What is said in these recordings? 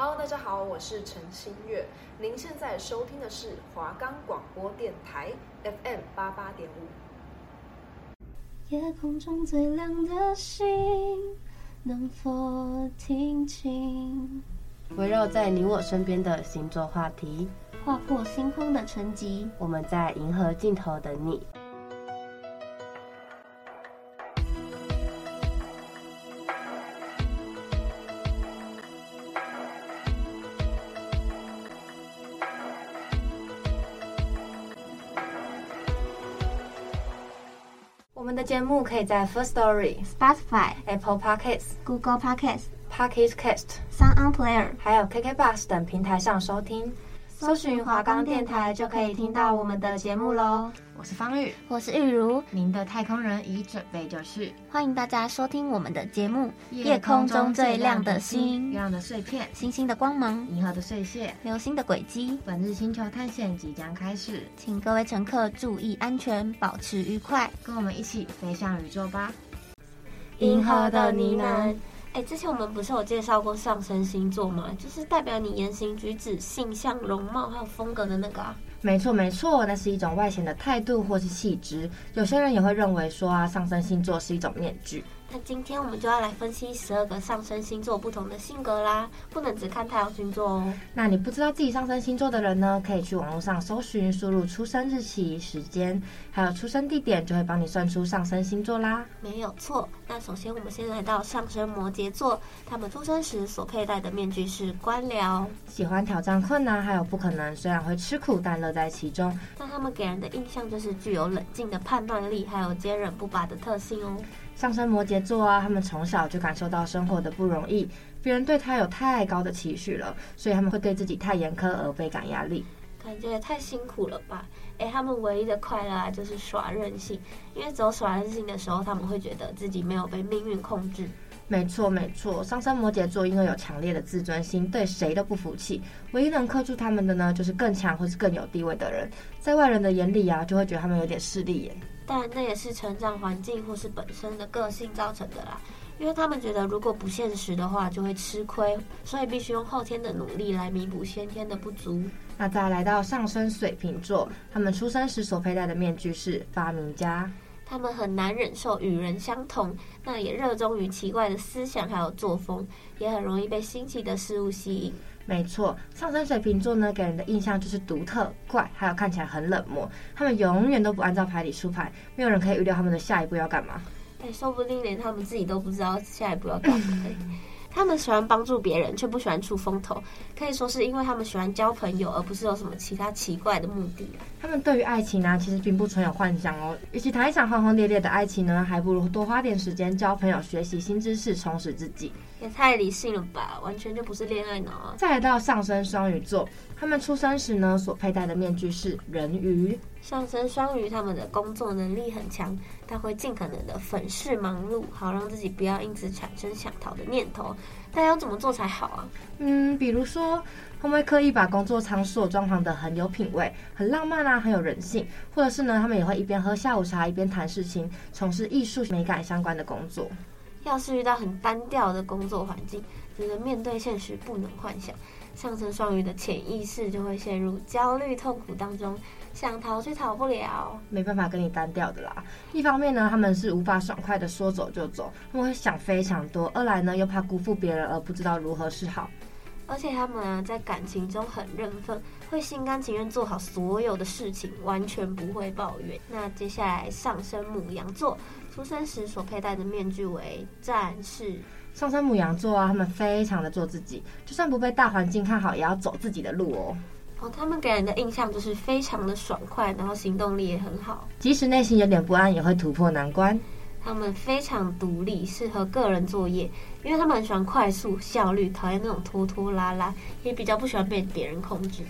Hello，大家好，我是陈新月。您现在收听的是华冈广播电台 FM 八八点五。夜空中最亮的星，能否听清？围绕在你我身边的星座话题，划破星空的沉寂。我们在银河尽头等你。目可以在 First Story、Spotify、Apple Podcasts、Google Podcasts、Pocket Cast、Sound On Player，还有 KK Bus 等平台上收听。搜寻华冈电台就可以听到我们的节目喽。我是方玉，我是玉如，您的太空人已准备就绪。欢迎大家收听我们的节目《夜空中最亮的星》，月亮的碎片，星星的光芒，银河的碎屑，流星的轨迹。本日星球探险即将开始，请各位乘客注意安全，保持愉快，跟我们一起飞向宇宙吧。银河的呢喃。哎，之前我们不是有介绍过上升星座吗？就是代表你言行举止、性向、容貌还有风格的那个啊。没错没错，那是一种外显的态度或是气质。有些人也会认为说啊，上升星座是一种面具。那今天我们就要来分析十二个上升星座不同的性格啦，不能只看太阳星座哦。那你不知道自己上升星座的人呢，可以去网络上搜寻，输入出生日期、时间，还有出生地点，就会帮你算出上升星座啦。没有错。那首先我们先来到上升摩羯座，他们出生时所佩戴的面具是官僚，喜欢挑战困难，还有不可能，虽然会吃苦，但乐在其中。那他们给人的印象就是具有冷静的判断力，还有坚韧不拔的特性哦。上升摩羯座啊，他们从小就感受到生活的不容易，别人对他有太高的期许了，所以他们会对自己太严苛而倍感压力，感觉也太辛苦了吧？诶，他们唯一的快乐啊，就是耍任性，因为只有耍任性的时候，他们会觉得自己没有被命运控制。没错没错，上升摩羯座因为有强烈的自尊心，对谁都不服气，唯一能克住他们的呢，就是更强或是更有地位的人，在外人的眼里啊，就会觉得他们有点势利眼。但那也是成长环境或是本身的个性造成的啦，因为他们觉得如果不现实的话就会吃亏，所以必须用后天的努力来弥补先天的不足。那再来到上升水瓶座，他们出生时所佩戴的面具是发明家，他们很难忍受与人相同，那也热衷于奇怪的思想还有作风，也很容易被新奇的事物吸引。没错，上升水瓶座呢，给人的印象就是独特、怪，还有看起来很冷漠。他们永远都不按照牌理出牌，没有人可以预料他们的下一步要干嘛。哎，说不定连他们自己都不知道下一步要干嘛。他们喜欢帮助别人，却不喜欢出风头，可以说是因为他们喜欢交朋友，而不是有什么其他奇怪的目的。他们对于爱情呢、啊，其实并不存有幻想哦。与其谈一场轰轰烈烈的爱情呢，还不如多花点时间交朋友、学习新知识，充实自己。也太理性了吧，完全就不是恋爱脑啊！再来到上升双鱼座，他们出生时呢，所佩戴的面具是人鱼。上升双鱼，他们的工作能力很强，他会尽可能的粉饰忙碌，好让自己不要因此产生想逃的念头。但要怎么做才好啊？嗯，比如说，他们会刻意把工作场所装潢的很有品味、很浪漫啊，很有人性？或者是呢，他们也会一边喝下午茶，一边谈事情，从事艺术美感相关的工作。要是遇到很单调的工作环境，只能面对现实，不能幻想。上升双鱼的潜意识就会陷入焦虑痛苦当中，想逃却逃不了，没办法跟你单调的啦。一方面呢，他们是无法爽快的说走就走，他们会想非常多；二来呢，又怕辜负别人而不知道如何是好。而且他们啊，在感情中很认份，会心甘情愿做好所有的事情，完全不会抱怨。那接下来上升母羊座。出生时所佩戴的面具为战士。上升母羊座啊，他们非常的做自己，就算不被大环境看好，也要走自己的路哦。哦，他们给人的印象就是非常的爽快，然后行动力也很好，即使内心有点不安，也会突破难关。他们非常独立，适合个人作业，因为他们很喜欢快速效率，讨厌那种拖拖拉拉，也比较不喜欢被别人控制。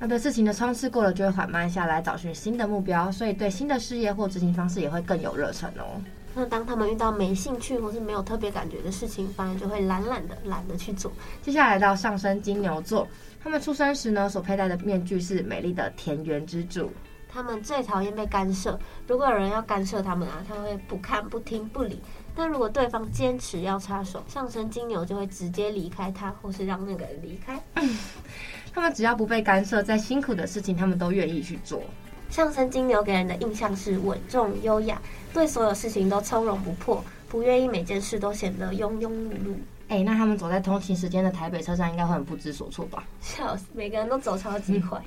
那对事情的冲刺过了，就会缓慢下来，找寻新的目标，所以对新的事业或执行方式也会更有热忱哦。那当他们遇到没兴趣或是没有特别感觉的事情，反而就会懒懒的懒得去做。接下来到上升金牛座，他们出生时呢，所佩戴的面具是美丽的田园之主。他们最讨厌被干涉，如果有人要干涉他们啊，他们会不看不听不理，但如果对方坚持要插手，上升金牛就会直接离开他，或是让那个人离开。他们只要不被干涉，再辛苦的事情他们都愿意去做。上升金牛给人的印象是稳重优雅，对所有事情都从容不迫，不愿意每件事都显得庸庸碌碌。哎，那他们走在通勤时间的台北车站，应该会很不知所措吧？笑死，每个人都走超级快。嗯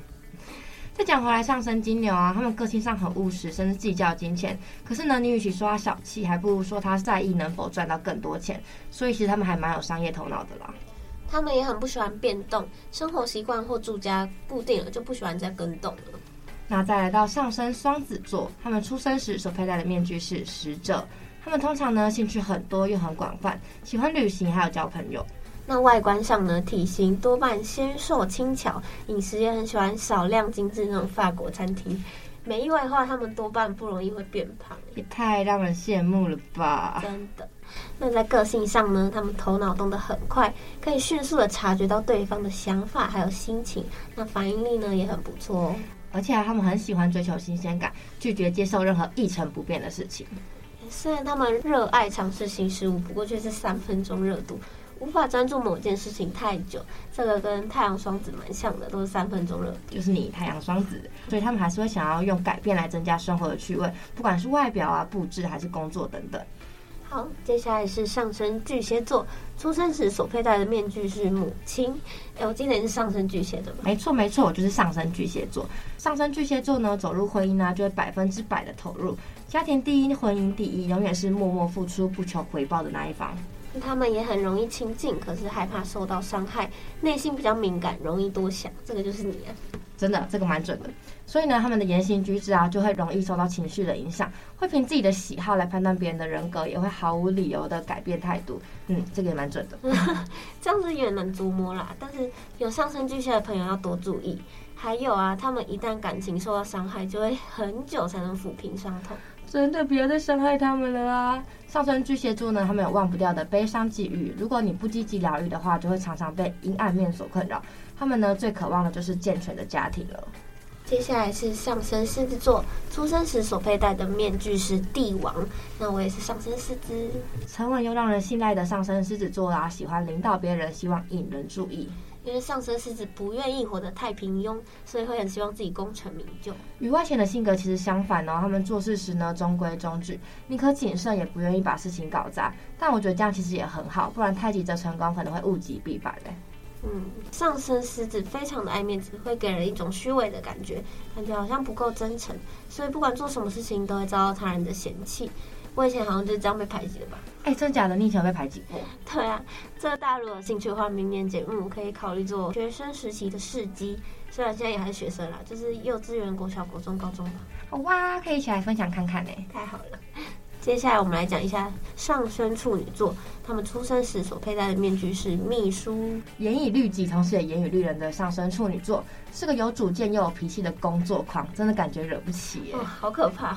再讲回来，上升金牛啊，他们个性上很务实，甚至计较金钱。可是呢，你与其说他小气，还不如说他在意能否赚到更多钱。所以其实他们还蛮有商业头脑的啦。他们也很不喜欢变动，生活习惯或住家固定了，就不喜欢再更动了。那再来到上升双子座，他们出生时所佩戴的面具是使者。他们通常呢，兴趣很多又很广泛，喜欢旅行还有交朋友。那外观上呢，体型多半纤瘦轻巧，饮食也很喜欢少量精致那种法国餐厅。没意外的话，他们多半不容易会变胖，也太让人羡慕了吧！真的。那在个性上呢，他们头脑动得很快，可以迅速的察觉到对方的想法还有心情。那反应力呢也很不错哦。而且啊，他们很喜欢追求新鲜感，拒绝接受任何一成不变的事情。虽然他们热爱尝试新事物，不过却是三分钟热度。无法专注某件事情太久，这个跟太阳双子蛮像的，都是三分钟热度。就是你太阳双子，所以他们还是会想要用改变来增加生活的趣味，不管是外表啊、布置还是工作等等。好，接下来是上升巨蟹座，出生时所佩戴的面具是母亲。哎，我今年是上升巨蟹的吗？没错没错，我就是上升巨蟹座。上升巨蟹座呢，走入婚姻呢、啊，就会百分之百的投入，家庭第一，婚姻第一，永远是默默付出、不求回报的那一方。他们也很容易亲近，可是害怕受到伤害，内心比较敏感，容易多想。这个就是你啊，真的，这个蛮准的。所以呢，他们的言行举止啊，就会容易受到情绪的影响，会凭自己的喜好来判断别人的人格，也会毫无理由的改变态度。嗯，这个也蛮准的。这样子也能琢磨啦，但是有上升巨蟹的朋友要多注意。还有啊，他们一旦感情受到伤害，就会很久才能抚平伤痛。真的不要再伤害他们了啦！上升巨蟹座呢，他们有忘不掉的悲伤际遇。如果你不积极疗愈的话，就会常常被阴暗面所困扰。他们呢，最渴望的就是健全的家庭了。接下来是上升狮子座，出生时所佩戴的面具是帝王。那我也是上升狮子，沉稳又让人信赖的上升狮子座啦，喜欢领导别人，希望引人注意。因为上升狮子不愿意活得太平庸，所以会很希望自己功成名就。与外显的性格其实相反哦，他们做事时呢，中规中矩，宁可谨慎也不愿意把事情搞砸。但我觉得这样其实也很好，不然太急着成功可能会物极必反嘞。嗯，上升狮子非常的爱面子，会给人一种虚伪的感觉，感觉好像不够真诚，所以不管做什么事情都会遭到他人的嫌弃。我以前好像就是这样被排挤的吧？哎、欸，真的假的？你以前有被排挤过？对啊，这个大家如果有兴趣的话，明年节目可以考虑做学生时期的试机。虽然现在也还是学生啦，就是幼稚园、国小、国中、高中吧。好哇，可以一起来分享看看呢。太好了。接下来我们来讲一下上升处女座，他们出生时所佩戴的面具是秘书。严以律己，同时也严以律人的上升处女座，是个有主见又有脾气的工作狂，真的感觉惹不起耶。哦，好可怕。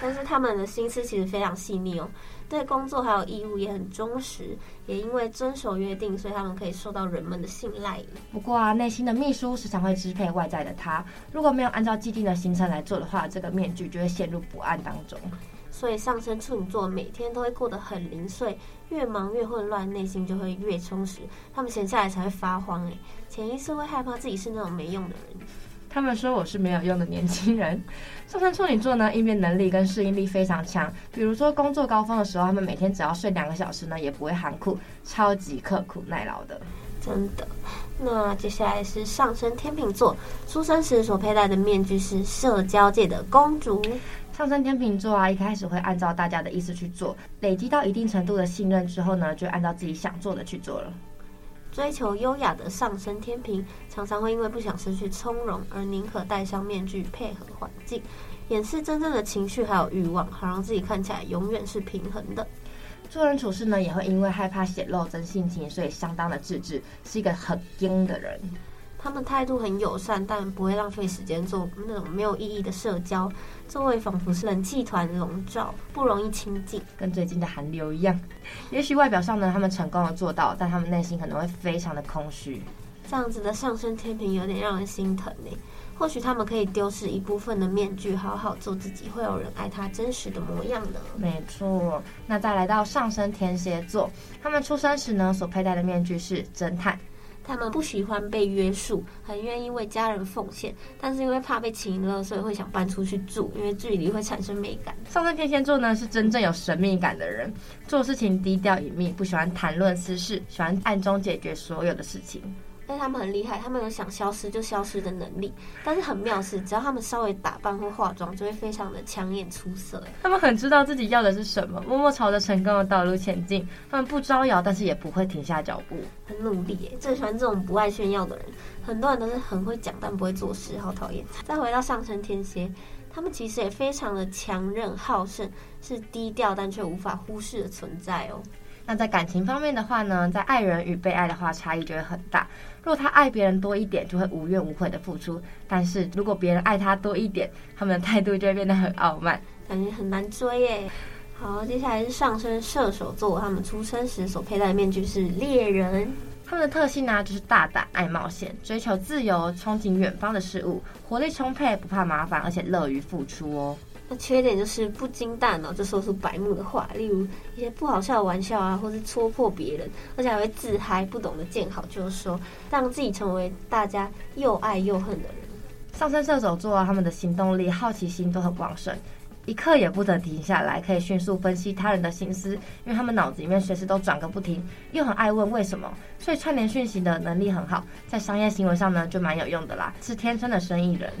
但是他们的心思其实非常细腻哦，对工作还有义务也很忠实，也因为遵守约定，所以他们可以受到人们的信赖。不过啊，内心的秘书时常会支配外在的他，如果没有按照既定的行程来做的话，这个面具就会陷入不安当中。所以上升处女座每天都会过得很零碎，越忙越混乱，内心就会越充实。他们闲下来才会发慌，哎，潜意识会害怕自己是那种没用的人。他们说我是没有用的年轻人。上升处女座呢，应变能力跟适应力非常强。比如说工作高峰的时候，他们每天只要睡两个小时呢，也不会喊苦，超级刻苦耐劳的。真的。那接下来是上升天秤座，出生时所佩戴的面具是社交界的公主。上升天秤座啊，一开始会按照大家的意思去做，累积到一定程度的信任之后呢，就按照自己想做的去做了。追求优雅的上升天平，常常会因为不想失去从容，而宁可戴上面具配合环境，掩饰真正的情绪还有欲望，好让自己看起来永远是平衡的。做人处事呢，也会因为害怕显露真性情，所以相当的自制，是一个很硬的人。他们态度很友善，但不会浪费时间做那种没有意义的社交。周围仿佛是冷气团笼罩，不容易亲近，跟最近的寒流一样。也许外表上呢，他们成功的做到，但他们内心可能会非常的空虚。这样子的上升天平有点让人心疼呢。或许他们可以丢失一部分的面具，好好做自己，会有人爱他真实的模样的。没错。那再来到上升天蝎座，他们出生时呢，所佩戴的面具是侦探。他们不喜欢被约束，很愿意为家人奉献，但是因为怕被请了，所以会想搬出去住，因为距离会产生美感。上升天蝎座呢，是真正有神秘感的人，做事情低调隐秘，不喜欢谈论私事，喜欢暗中解决所有的事情。但他们很厉害，他们有想消失就消失的能力。但是很妙是，只要他们稍微打扮或化妆，就会非常的抢眼出色。他们很知道自己要的是什么，默默朝着成功的道路前进。他们不招摇，但是也不会停下脚步，很努力耶。最喜欢这种不爱炫耀的人。很多人都是很会讲，但不会做事，好讨厌。再回到上升天蝎，他们其实也非常的强韧好胜，是低调但却无法忽视的存在哦。那在感情方面的话呢，在爱人与被爱的话，差异就会很大。如果他爱别人多一点，就会无怨无悔的付出；但是如果别人爱他多一点，他们的态度就会变得很傲慢，感觉很难追耶。好，接下来是上升射手座，他们出生时所佩戴的面具是猎人。他们的特性呢，就是大胆、爱冒险、追求自由、憧憬远方的事物、活力充沛、不怕麻烦，而且乐于付出哦。缺点就是不经大脑就说出白目的话，例如一些不好笑的玩笑啊，或是戳破别人，而且还会自嗨，不懂得见好就收，让自己成为大家又爱又恨的人。上升射手座啊，他们的行动力、好奇心都很旺盛，一刻也不得停下来，可以迅速分析他人的心思，因为他们脑子里面随时都转个不停，又很爱问为什么，所以串联讯息的能力很好，在商业行为上呢就蛮有用的啦，是天生的生意人。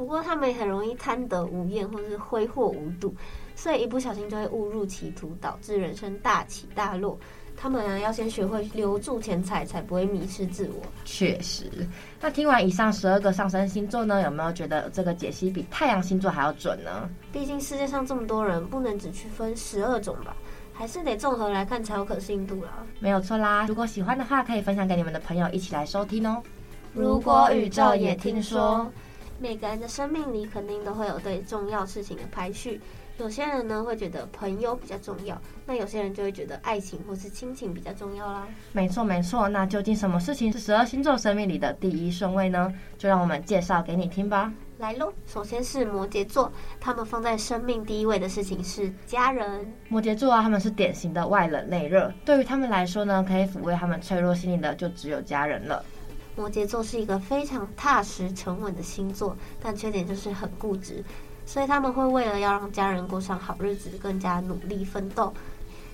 不过他们也很容易贪得无厌，或是挥霍无度，所以一不小心就会误入歧途，导致人生大起大落。他们呢，要先学会留住钱财，才不会迷失自我。确实，那听完以上十二个上升星座呢，有没有觉得这个解析比太阳星座还要准呢？毕竟世界上这么多人，不能只区分十二种吧，还是得综合来看才有可信度啦。没有错啦，如果喜欢的话，可以分享给你们的朋友一起来收听哦。如果宇宙也听说。每个人的生命里肯定都会有对重要事情的排序，有些人呢会觉得朋友比较重要，那有些人就会觉得爱情或是亲情比较重要啦。没错没错，那究竟什么事情是十二星座生命里的第一顺位呢？就让我们介绍给你听吧。来喽，首先是摩羯座，他们放在生命第一位的事情是家人。摩羯座啊，他们是典型的外冷内热，对于他们来说呢，可以抚慰他们脆弱心灵的就只有家人了。摩羯座是一个非常踏实沉稳的星座，但缺点就是很固执，所以他们会为了要让家人过上好日子，更加努力奋斗。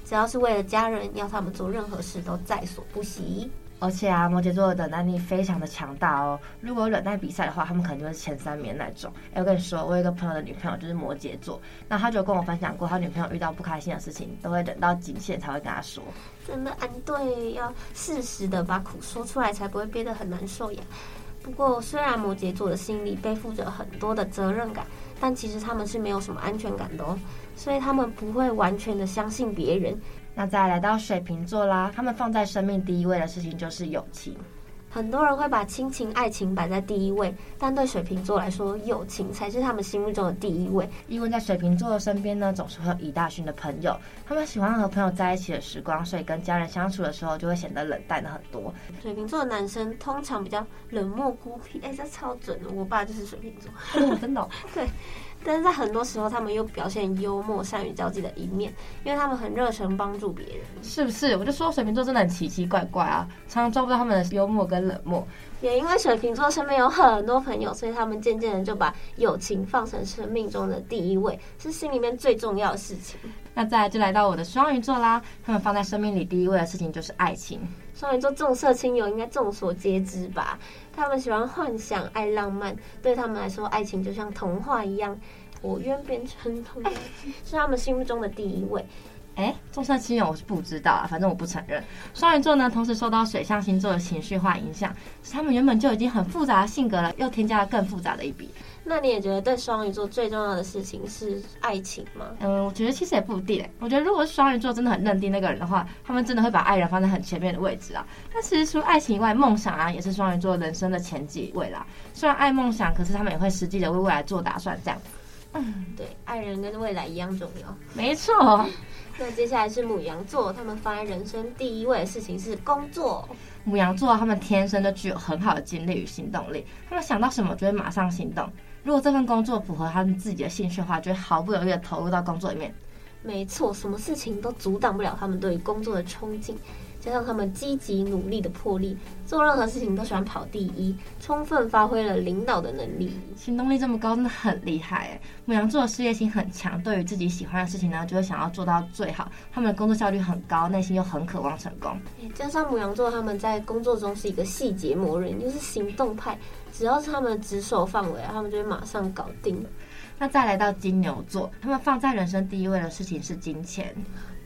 只要是为了家人，要他们做任何事都在所不惜。而且啊，摩羯座的忍耐力非常的强大哦。如果有忍耐比赛的话，他们可能就是前三名那种。哎，我跟你说，我有一个朋友的女朋友就是摩羯座，那他就跟我分享过，他女朋友遇到不开心的事情，都会忍到极限才会跟他说。真的，安对，要适时的把苦说出来，才不会憋得很难受呀。不过，虽然摩羯座的心里背负着很多的责任感，但其实他们是没有什么安全感的哦，所以他们不会完全的相信别人。那再来到水瓶座啦，他们放在生命第一位的事情就是友情。很多人会把亲情、爱情摆在第一位，但对水瓶座来说，友情才是他们心目中的第一位。因为在水瓶座的身边呢，总是会有一大群的朋友，他们喜欢和朋友在一起的时光，所以跟家人相处的时候就会显得冷淡的很多。水瓶座的男生通常比较冷漠孤僻，哎，这超准的，我爸就是水瓶座，哦、真的、哦，对。但是在很多时候，他们又表现幽默、善于交际的一面，因为他们很热诚帮助别人，是不是？我就说水瓶座真的很奇奇怪怪啊，常常抓不到他们的幽默跟冷漠。也因为水瓶座身边有很多朋友，所以他们渐渐的就把友情放成生命中的第一位，是心里面最重要的事情。那再来就来到我的双鱼座啦，他们放在生命里第一位的事情就是爱情。双鱼座重色轻友应该众所皆知吧？他们喜欢幻想、爱浪漫，对他们来说，爱情就像童话一样，我愿变成童话，是他们心目中的第一位。哎，重色轻友我是不知道啊，反正我不承认。双鱼座呢，同时受到水象星座的情绪化影响，是他们原本就已经很复杂的性格了，又添加了更复杂的一笔。那你也觉得对双鱼座最重要的事情是爱情吗？嗯，我觉得其实也不一定。我觉得如果是双鱼座真的很认定那个人的话，他们真的会把爱人放在很前面的位置啊。但其实除了爱情以外，梦想啊也是双鱼座人生的前几位啦。虽然爱梦想，可是他们也会实际的为未来做打算，这样。嗯，对，爱人跟未来一样重要。没错。那接下来是母羊座，他们放在人生第一位的事情是工作。母羊座他们天生就具有很好的精力与行动力，他们想到什么就会马上行动。如果这份工作符合他们自己的兴趣的话，就会毫不犹豫的投入到工作里面。没错，什么事情都阻挡不了他们对工作的憧憬。加上他们积极努力的魄力，做任何事情都喜欢跑第一，充分发挥了领导的能力。行动力这么高，真的很厉害哎！牡羊座的事业心很强，对于自己喜欢的事情呢，就会想要做到最好。他们的工作效率很高，内心又很渴望成功。加上母羊座他们在工作中是一个细节磨人，就是行动派，只要是他们的职守范围，他们就会马上搞定。那再来到金牛座，他们放在人生第一位的事情是金钱。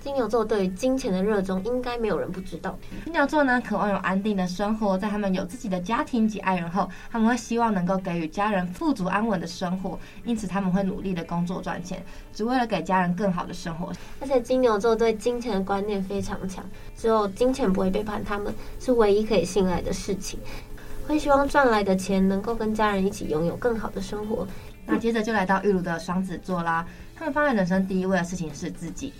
金牛座对于金钱的热衷，应该没有人不知道。金牛座呢，渴望有安定的生活，在他们有自己的家庭及爱人后，他们会希望能够给予家人富足安稳的生活，因此他们会努力的工作赚钱，只为了给家人更好的生活。而且金牛座对金钱的观念非常强，只有金钱不会背叛他们，是唯一可以信赖的事情。会希望赚来的钱能够跟家人一起拥有更好的生活。那接着就来到玉如的双子座啦，他们放在人生第一位的事情是自己。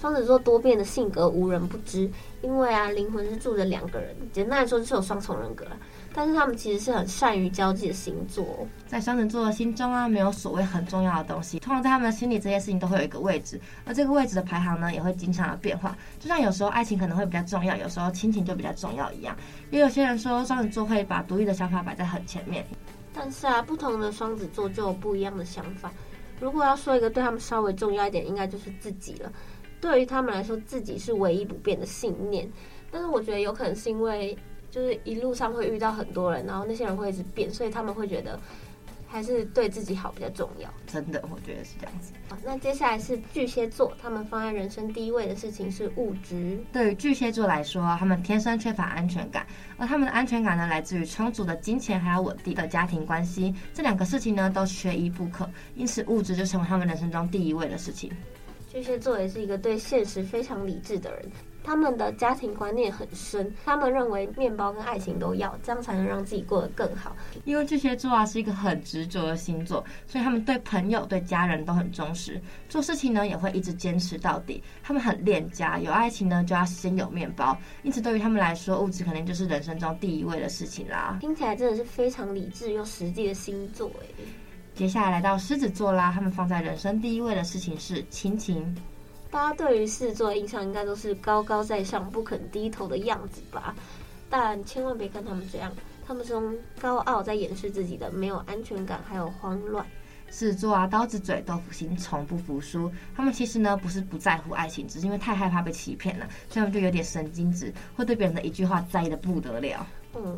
双子座多变的性格无人不知，因为啊，灵魂是住着两个人，简单来说就是有双重人格。但是他们其实是很善于交际的星座，在双子座的心中啊，没有所谓很重要的东西，通常在他们的心里，这些事情都会有一个位置，而这个位置的排行呢，也会经常的变化。就像有时候爱情可能会比较重要，有时候亲情就比较重要一样。也有些人说双子座会把独立的想法摆在很前面，但是啊，不同的双子座就有不一样的想法。如果要说一个对他们稍微重要一点，应该就是自己了。对于他们来说，自己是唯一不变的信念。但是我觉得有可能是因为，就是一路上会遇到很多人，然后那些人会一直变，所以他们会觉得还是对自己好比较重要。真的，我觉得是这样子。好，那接下来是巨蟹座，他们放在人生第一位的事情是物质。对于巨蟹座来说，他们天生缺乏安全感，而他们的安全感呢，来自于充足的金钱还有稳定的家庭关系，这两个事情呢都缺一不可，因此物质就成为他们人生中第一位的事情。巨蟹座也是一个对现实非常理智的人，他们的家庭观念很深，他们认为面包跟爱情都要，这样才能让自己过得更好。因为巨蟹座啊是一个很执着的星座，所以他们对朋友、对家人都很忠实，做事情呢也会一直坚持到底。他们很恋家，有爱情呢就要先有面包，因此对于他们来说，物质肯定就是人生中第一位的事情啦。听起来真的是非常理智又实际的星座哎。接下来来到狮子座啦，他们放在人生第一位的事情是亲情。大家对于狮子座的印象应该都是高高在上、不肯低头的样子吧？但千万别看他们这样，他们是用高傲在掩饰自己的没有安全感，还有慌乱。狮子座啊，刀子嘴豆腐心，从不服输。他们其实呢不是不在乎爱情，只是因为太害怕被欺骗了，所以他们就有点神经质，会对别人的一句话在意得不得了。嗯，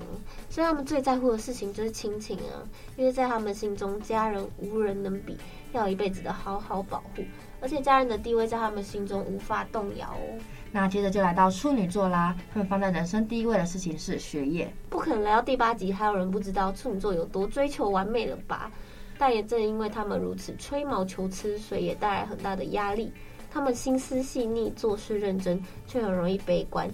所以他们最在乎的事情就是亲情啊，因为在他们心中，家人无人能比，要一辈子的好好保护，而且家人的地位在他们心中无法动摇哦。那接着就来到处女座啦，他们放在人生第一位的事情是学业。不可能来到第八集还有人不知道处女座有多追求完美了吧？但也正因为他们如此吹毛求疵，所以也带来很大的压力。他们心思细腻，做事认真，却很容易悲观。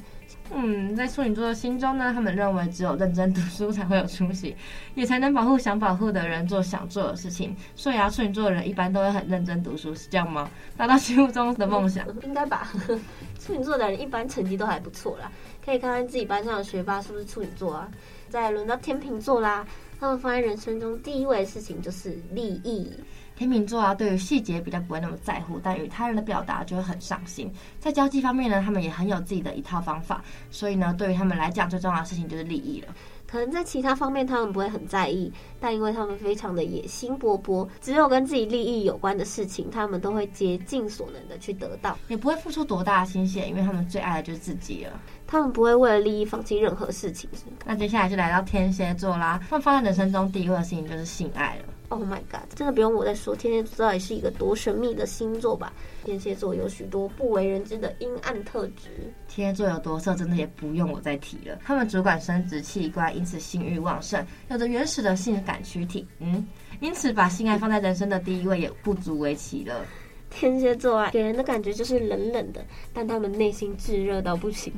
嗯，在处女座的心中呢，他们认为只有认真读书才会有出息，也才能保护想保护的人，做想做的事情。所以啊，处女座的人一般都会很认真读书，是这样吗？达到心目中的梦想，应该吧？处女座的人一般成绩都还不错啦，可以看看自己班上的学霸是不是处女座啊。再轮到天秤座啦，他们放在人生中第一位的事情就是利益。天秤座啊，对于细节比较不会那么在乎，但与他人的表达就会很上心。在交际方面呢，他们也很有自己的一套方法，所以呢，对于他们来讲，最重要的事情就是利益了。可能在其他方面他们不会很在意，但因为他们非常的野心勃勃，只有跟自己利益有关的事情，他们都会竭尽所能的去得到，也不会付出多大的心血，因为他们最爱的就是自己了。他们不会为了利益放弃任何事情。那接下来就来到天蝎座啦，他们放在人生中第一个事情就是性爱了。Oh my god！真的不用我再说，天蝎座到底是一个多神秘的星座吧？天蝎座有许多不为人知的阴暗特质。天蝎座有多色，真的也不用我再提了。他们主管生殖器官，因此性欲旺盛，有着原始的性感躯体。嗯，因此把性爱放在人生的第一位也不足为奇了。天蝎座啊，给人的感觉就是冷冷的，但他们内心炙热到不行，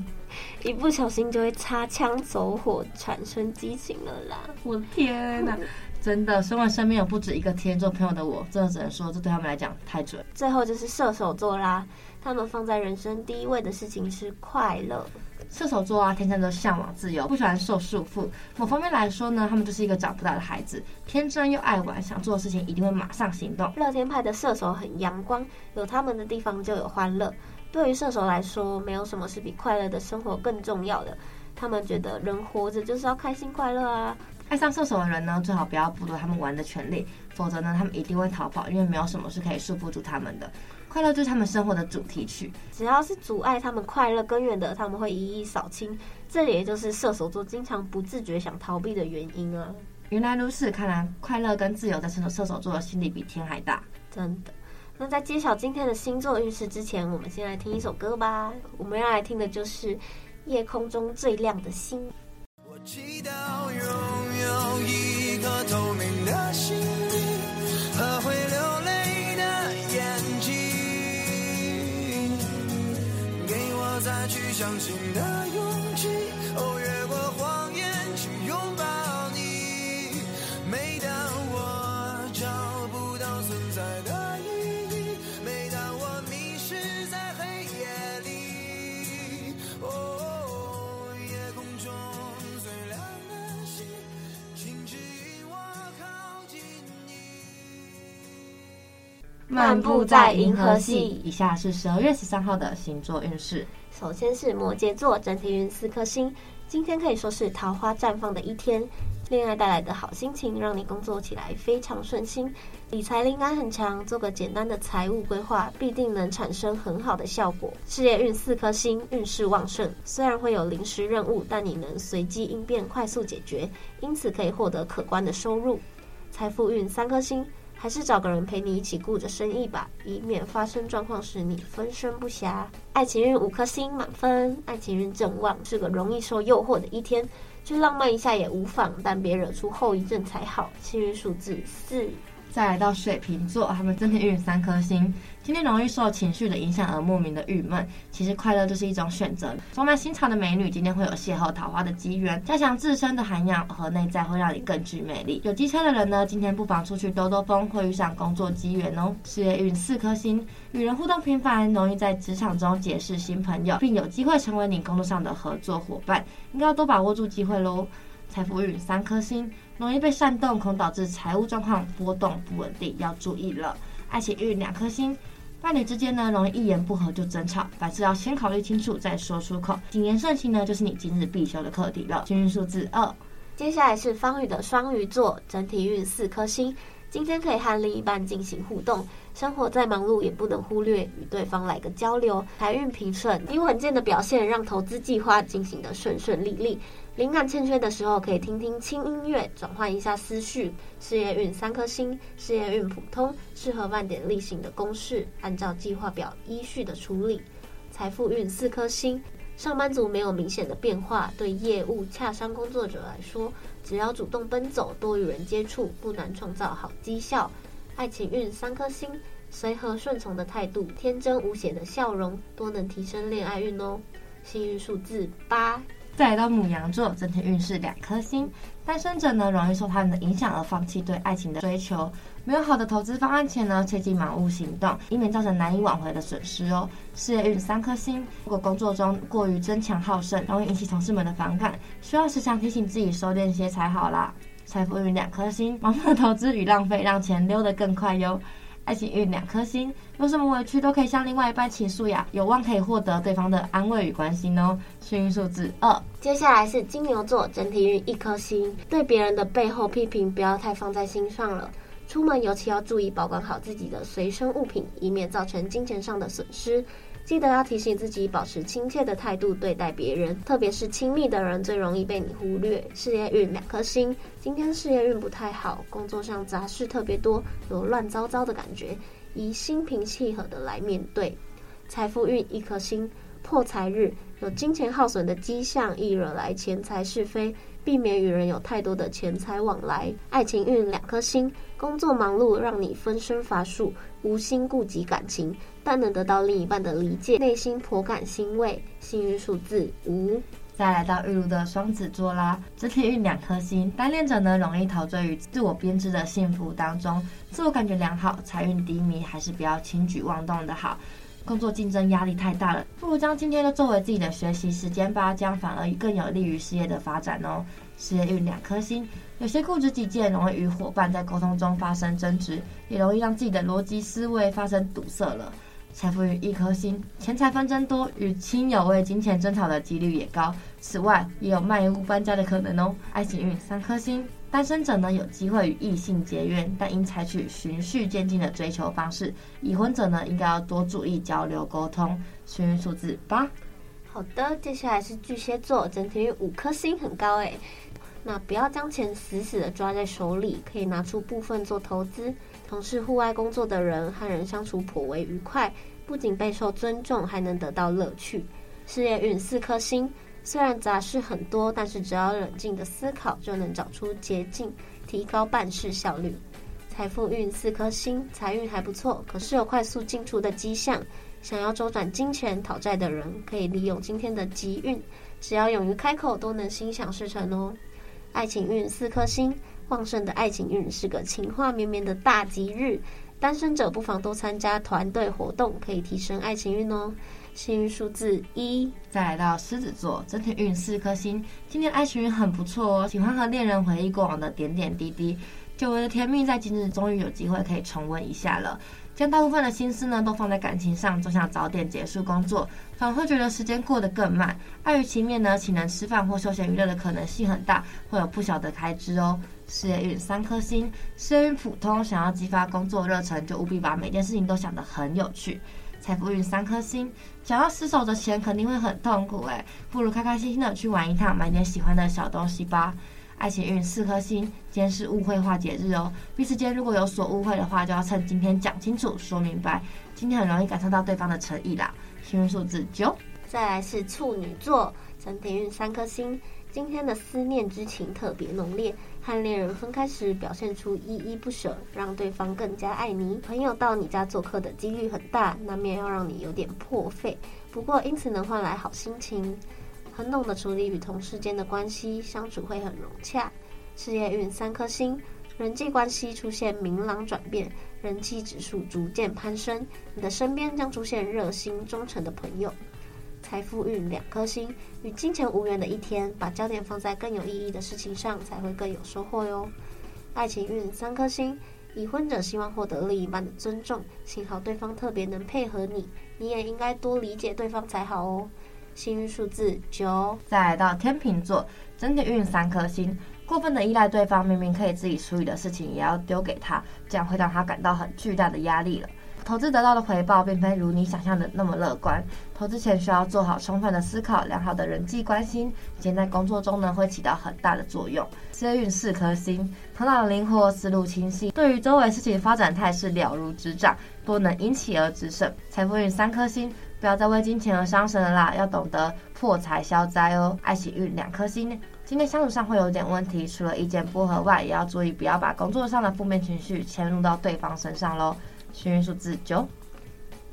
一不小心就会擦枪走火，产生激情了啦！我的天哪！真的，身为身边有不止一个天蝎座朋友的我，真的只能说，这对他们来讲太准。最后就是射手座啦，他们放在人生第一位的事情是快乐。射手座啊，天生都向往自由，不喜欢受束缚。某方面来说呢，他们就是一个长不大的孩子，天真又爱玩，想做的事情一定会马上行动。乐天派的射手很阳光，有他们的地方就有欢乐。对于射手来说，没有什么是比快乐的生活更重要的。他们觉得人活着就是要开心快乐啊。爱上射手的人呢，最好不要剥夺他们玩的权利，否则呢，他们一定会逃跑，因为没有什么是可以束缚住他们的。快乐就是他们生活的主题曲，只要是阻碍他们快乐根源的，他们会一一扫清。这也就是射手座经常不自觉想逃避的原因啊。原来如此，看来快乐跟自由在射手射手座的心里比天还大。真的。那在揭晓今天的星座运势之前，我们先来听一首歌吧。我们要来听的就是《夜空中最亮的星》。我祈祷拥有一颗透明的心灵和会流泪的眼睛，给我再去相信的漫步在银河系，以下是十二月十三号的星座运势。首先是摩羯座，整体运四颗星，今天可以说是桃花绽放的一天，恋爱带来的好心情让你工作起来非常顺心，理财灵感很强，做个简单的财务规划必定能产生很好的效果。事业运四颗星，运势旺盛，虽然会有临时任务，但你能随机应变，快速解决，因此可以获得可观的收入。财富运三颗星。还是找个人陪你一起顾着生意吧，以免发生状况时你分身不暇。爱情运五颗星满分，爱情运正旺，是个容易受诱惑的一天，去浪漫一下也无妨，但别惹出后遗症才好。幸运数字四。再来到水瓶座，他们整体运三颗星。今天容易受情绪的影响而莫名的郁闷，其实快乐就是一种选择。装满心肠的美女，今天会有邂逅桃花的机缘。加强自身的涵养和内在，会让你更具魅力。有机车的人呢，今天不妨出去兜兜风，会遇上工作机缘哦。事业运四颗星，与人互动频繁，容易在职场中结识新朋友，并有机会成为你工作上的合作伙伴，应该要多把握住机会喽。财富运三颗星，容易被煽动，恐导致财务状况波动不稳定，要注意了。爱情运两颗星，伴侣之间呢，容易一言不合就争吵，凡事要先考虑清楚再说出口。谨言慎行呢，就是你今日必修的课题了。幸运数字二。接下来是方宇的双鱼座，整体运四颗星，今天可以和另一半进行互动。生活再忙碌，也不能忽略与对方来个交流。财运平顺，你稳健的表现让投资计划进行得顺顺利利。灵感欠缺的时候，可以听听轻音乐，转换一下思绪。事业运三颗星，事业运普通，适合万点例行的公事，按照计划表依序的处理。财富运四颗星，上班族没有明显的变化，对业务洽商工作者来说，只要主动奔走，多与人接触，不难创造好绩效。爱情运三颗星，随和顺从的态度，天真无邪的笑容，多能提升恋爱运哦。幸运数字八。再来到母羊座，整体运势两颗星。单身者呢，容易受他人的影响而放弃对爱情的追求。没有好的投资方案前呢，切忌盲目行动，以免造成难以挽回的损失哦。事业运三颗星。如果工作中过于争强好胜，容易引起同事们的反感，需要时常提醒自己收敛些才好啦。财富运两颗星。盲目的投资与浪费，让钱溜得更快哟。爱情运两颗星，有什么委屈都可以向另外一半倾诉呀，有望可以获得对方的安慰与关心哦。幸运数字二。接下来是金牛座，整体运一颗星，对别人的背后批评不要太放在心上了。出门尤其要注意保管好自己的随身物品，以免造成金钱上的损失。记得要提醒自己保持亲切的态度对待别人，特别是亲密的人最容易被你忽略。事业运两颗星，今天事业运不太好，工作上杂事特别多，有乱糟糟的感觉，宜心平气和的来面对。财富运一颗星，破财日，有金钱耗损的迹象，易惹来钱财是非，避免与人有太多的钱财往来。爱情运两颗星，工作忙碌让你分身乏术，无心顾及感情。但能得到另一半的理解，内心颇感欣慰。幸运数字五。再来到玉露的双子座啦，整体运两颗星。单恋者呢，容易陶醉于自我编织的幸福当中，自我感觉良好。财运低迷，还是不要轻举妄动的好。工作竞争压力太大了，不如将今天都作为自己的学习时间吧，这样反而更有利于事业的发展哦。事业运两颗星，有些固执己见，容易与伙伴在沟通中发生争执，也容易让自己的逻辑思维发生堵塞了。财富运一颗星，钱财纷争多，与亲友为金钱争吵的几率也高。此外，也有卖屋搬家的可能哦。爱情运三颗星，单身者呢有机会与异性结缘，但应采取循序渐进的追求方式。已婚者呢，应该要多注意交流沟通。幸运数字八。好的，接下来是巨蟹座，整体运五颗星，很高诶。那不要将钱死死的抓在手里，可以拿出部分做投资。从事户外工作的人和人相处颇为愉快，不仅备受尊重，还能得到乐趣。事业运四颗星，虽然杂事很多，但是只要冷静的思考，就能找出捷径，提高办事效率。财富运四颗星，财运还不错，可是有快速进出的迹象。想要周转金钱讨债的人，可以利用今天的吉运，只要勇于开口，都能心想事成哦。爱情运四颗星，旺盛的爱情运是个情话绵绵的大吉日，单身者不妨多参加团队活动，可以提升爱情运哦。幸运数字一。再来到狮子座，整体运四颗星，今天爱情运很不错哦，喜欢和恋人回忆过往的点点滴滴，久违的甜蜜在今日终于有机会可以重温一下了。将大部分的心思呢都放在感情上，总想早点结束工作，反而会觉得时间过得更慢。碍于情面呢，请人吃饭或休闲娱乐的可能性很大，会有不小的开支哦。事业运三颗星，事业运普通，想要激发工作热忱，就务必把每件事情都想得很有趣。财富运三颗星，想要死守着钱肯定会很痛苦诶，不如开开心心的去玩一趟，买点喜欢的小东西吧。爱情运四颗星，今天是误会化解日哦。彼此间如果有所误会的话，就要趁今天讲清楚、说明白。今天很容易感受到对方的诚意啦。幸运数字九。再来是处女座，整体运三颗星，今天的思念之情特别浓烈，和恋人分开时表现出依依不舍，让对方更加爱你。朋友到你家做客的几率很大，难免要让你有点破费，不过因此能换来好心情。很懂得处理与同事间的关系，相处会很融洽。事业运三颗星，人际关系出现明朗转变，人气指数逐渐攀升。你的身边将出现热心忠诚的朋友。财富运两颗星，与金钱无缘的一天，把焦点放在更有意义的事情上，才会更有收获哟。爱情运三颗星，已婚者希望获得另一半的尊重，幸好对方特别能配合你，你也应该多理解对方才好哦。幸运数字九，再来到天秤座，整体运三颗星。过分的依赖对方，明明可以自己处理的事情，也要丢给他，这样会让他感到很巨大的压力了。投资得到的回报，并非如你想象的那么乐观。投资前需要做好充分的思考，良好的人际关系，今天在工作中呢，会起到很大的作用。事业运四颗星，头脑灵活，思路清晰，对于周围事情发展态势了如指掌，多能因其而制胜。财富运三颗星。不要再为金钱而伤神了啦，要懂得破财消灾哦。爱情运两颗星，今天相处上会有点问题，除了意见不合外，也要注意不要把工作上的负面情绪迁入到对方身上喽。幸运数字九。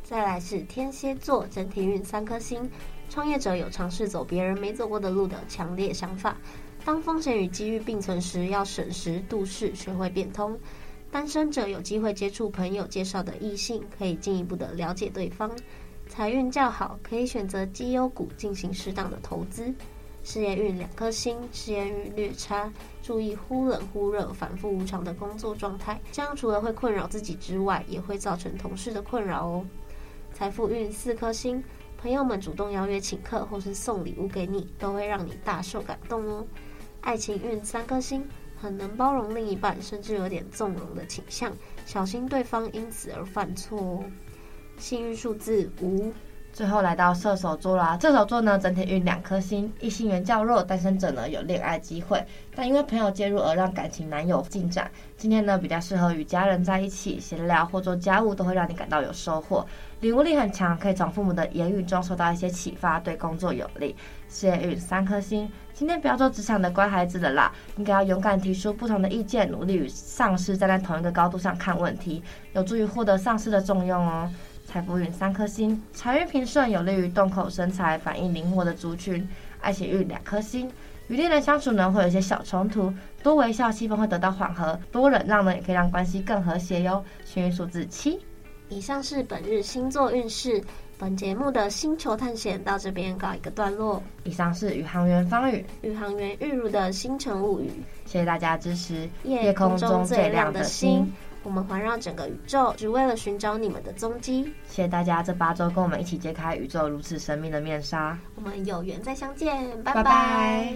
再来是天蝎座，整体运三颗星。创业者有尝试走别人没走过的路的强烈想法，当风险与机遇并存时，要审时度势，学会变通。单身者有机会接触朋友介绍的异性，可以进一步的了解对方。财运较好，可以选择绩优股进行适当的投资。事业运两颗星，事业运略差，注意忽冷忽热、反复无常的工作状态，这样除了会困扰自己之外，也会造成同事的困扰哦。财富运四颗星，朋友们主动邀约请客或是送礼物给你，都会让你大受感动哦。爱情运三颗星，很能包容另一半，甚至有点纵容的倾向，小心对方因此而犯错哦。幸运数字五，最后来到射手座啦。射手座呢，整体运两颗星，异性缘较弱，单身者呢有恋爱机会，但因为朋友介入而让感情难有进展。今天呢比较适合与家人在一起闲聊或做家务，都会让你感到有收获。领悟力很强，可以从父母的言语中受到一些启发，对工作有利。事业运三颗星，今天不要做职场的乖孩子了啦，应该要勇敢提出不同的意见，努力与上司站在同一个高度上看问题，有助于获得上司的重用哦。财富运三颗星，财运平顺，有利于动口生财、反应灵活的族群。爱情运两颗星，与恋人相处呢会有一些小冲突，多微笑，气氛会得到缓和；多忍让呢也可以让关系更和谐哟。幸运数字七。以上是本日星座运势，本节目的星球探险到这边告一个段落。以上是宇航员方宇、宇航员玉如的星辰物语。谢谢大家支持。夜空中最亮的星，我们环绕整个宇宙，只为了寻找你们的踪迹。谢谢大家这八周跟我们一起揭开宇宙如此神秘的面纱。我们有缘再相见，拜拜拜。